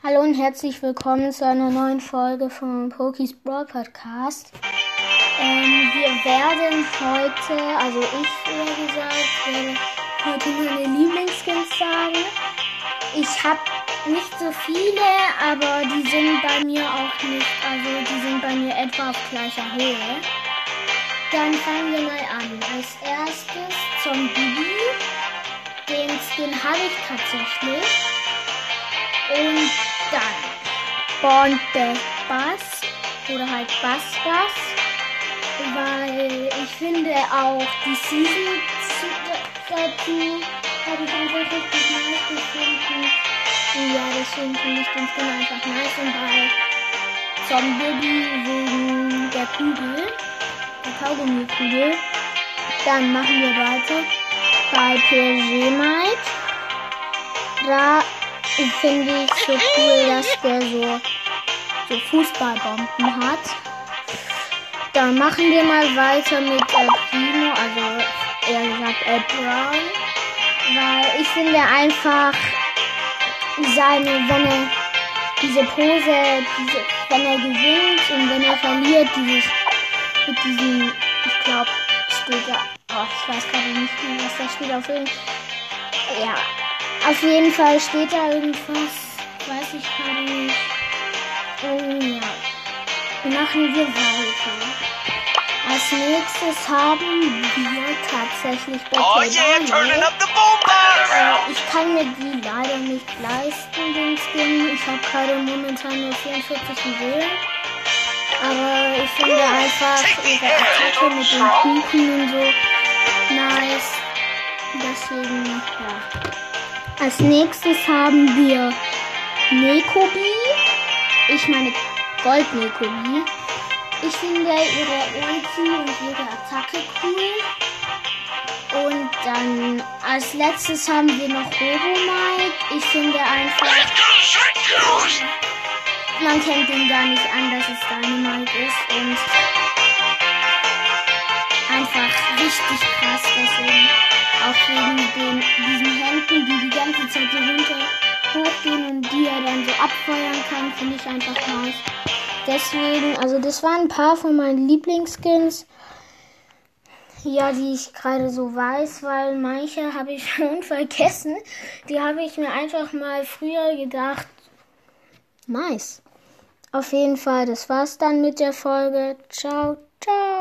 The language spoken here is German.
Hallo und herzlich willkommen zu einer neuen Folge vom Pokis Brawl Podcast. Ähm, wir werden heute, also ich eher gesagt, werde heute meine Lieblingsskins sagen. Ich habe nicht so viele, aber die sind bei mir auch nicht, also die sind bei mir etwa auf gleicher Höhe. Dann fangen wir mal an. Als erstes zum Bibi. Den Skin habe ich tatsächlich. Und dann Born Bass oder halt Bass Bass. Weil ich finde auch die Season dazu habe ich einfach richtig nice gefunden. Ja, deswegen finde ich den Skin einfach nice und bei Zombie wegen der Kugel, der Kaugummi-Kugel. Dann machen wir weiter bei PSG Mike. Da finde ich so cool, dass der so, so Fußballbomben hat. Dann machen wir mal weiter mit El Primo, also eher gesagt El Brown. Weil ich finde einfach seine, wenn er diese Pose, diese, wenn er gewinnt und wenn er verliert, dieses mit diesem, ich glaube, steht da, oh, ich weiß gerade nicht mehr, was da steht auf jeden Fall. Ja, auf jeden Fall steht da irgendwas, weiß ich gerade nicht. Und ja, machen wir weiter. Als nächstes haben wir tatsächlich bei oh yeah, turning up the äh, Ich kann mir die leider nicht leisten, den Skin. Ich habe gerade momentan nur 44 Juwelen. Aber ich finde einfach ihre Attacke mit den Kuchen und so nice. Deswegen, ja. Als nächstes haben wir Nekobi. Ich meine Gold Nekobi. Ich finde ihre Ulti und ihre Attacke cool. Und dann als letztes haben wir noch Robo Mike. Ich finde einfach. Man kennt ihn gar nicht an, dass es Dynamite ist. Und abfeuern kann, finde ich einfach nice. Deswegen, also das waren ein paar von meinen Lieblingsskins. Ja, die ich gerade so weiß, weil manche habe ich schon vergessen. Die habe ich mir einfach mal früher gedacht. Nice. Auf jeden Fall, das war's dann mit der Folge. Ciao, ciao.